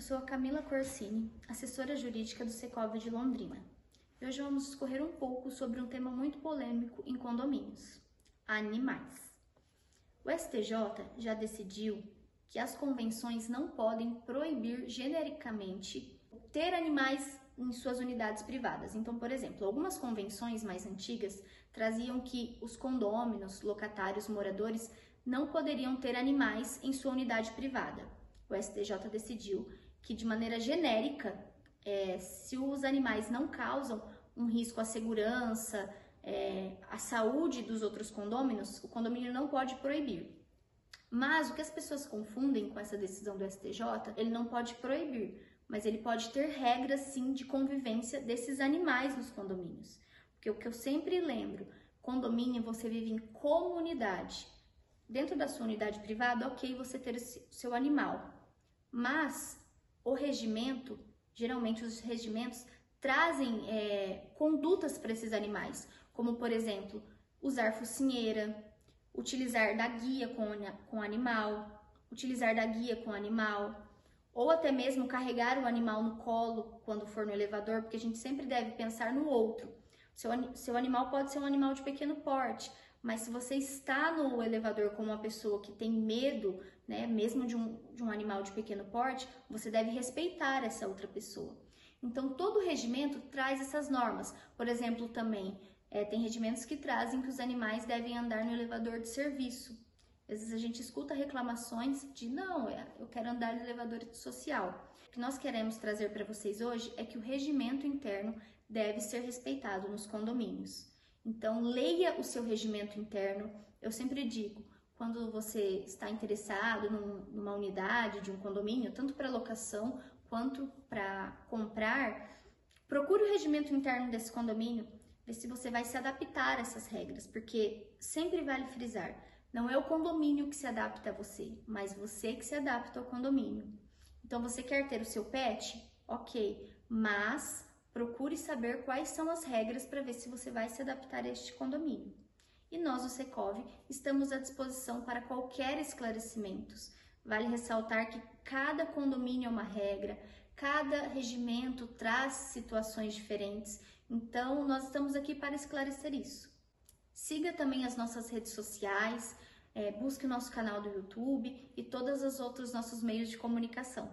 eu sou a Camila Corsini, assessora jurídica do Secov de Londrina. E hoje vamos discorrer um pouco sobre um tema muito polêmico em condomínios: animais. O STJ já decidiu que as convenções não podem proibir genericamente ter animais em suas unidades privadas. Então, por exemplo, algumas convenções mais antigas traziam que os condôminos, locatários, moradores não poderiam ter animais em sua unidade privada. O STJ decidiu que, de maneira genérica, é, se os animais não causam um risco à segurança, é, à saúde dos outros condôminos, o condomínio não pode proibir. Mas o que as pessoas confundem com essa decisão do STJ, ele não pode proibir, mas ele pode ter regras sim de convivência desses animais nos condomínios. Porque o que eu sempre lembro, condomínio você vive em comunidade. Dentro da sua unidade privada, ok você ter o seu animal, mas o regimento, geralmente os regimentos trazem é, condutas para esses animais, como por exemplo, usar focinheira, utilizar da guia com, com animal, utilizar da guia com animal, ou até mesmo carregar o animal no colo quando for no elevador, porque a gente sempre deve pensar no outro. Seu, seu animal pode ser um animal de pequeno porte, mas se você está no elevador com uma pessoa que tem medo, né, mesmo de um, de um animal de pequeno porte, você deve respeitar essa outra pessoa. Então, todo regimento traz essas normas. Por exemplo, também é, tem regimentos que trazem que os animais devem andar no elevador de serviço. Às vezes a gente escuta reclamações de não, é, eu quero andar no elevador social. O que nós queremos trazer para vocês hoje é que o regimento interno deve ser respeitado nos condomínios. Então, leia o seu regimento interno. Eu sempre digo, quando você está interessado num, numa unidade de um condomínio, tanto para locação quanto para comprar, procure o regimento interno desse condomínio ver se você vai se adaptar a essas regras, porque sempre vale frisar, não é o condomínio que se adapta a você, mas você que se adapta ao condomínio. Então você quer ter o seu pet? Ok, mas procure saber quais são as regras para ver se você vai se adaptar a este condomínio. E nós, o Secov, estamos à disposição para qualquer esclarecimento. Vale ressaltar que cada condomínio é uma regra, cada regimento traz situações diferentes então, nós estamos aqui para esclarecer isso. Siga também as nossas redes sociais, é, busque o nosso canal do YouTube e todos os outros nossos meios de comunicação.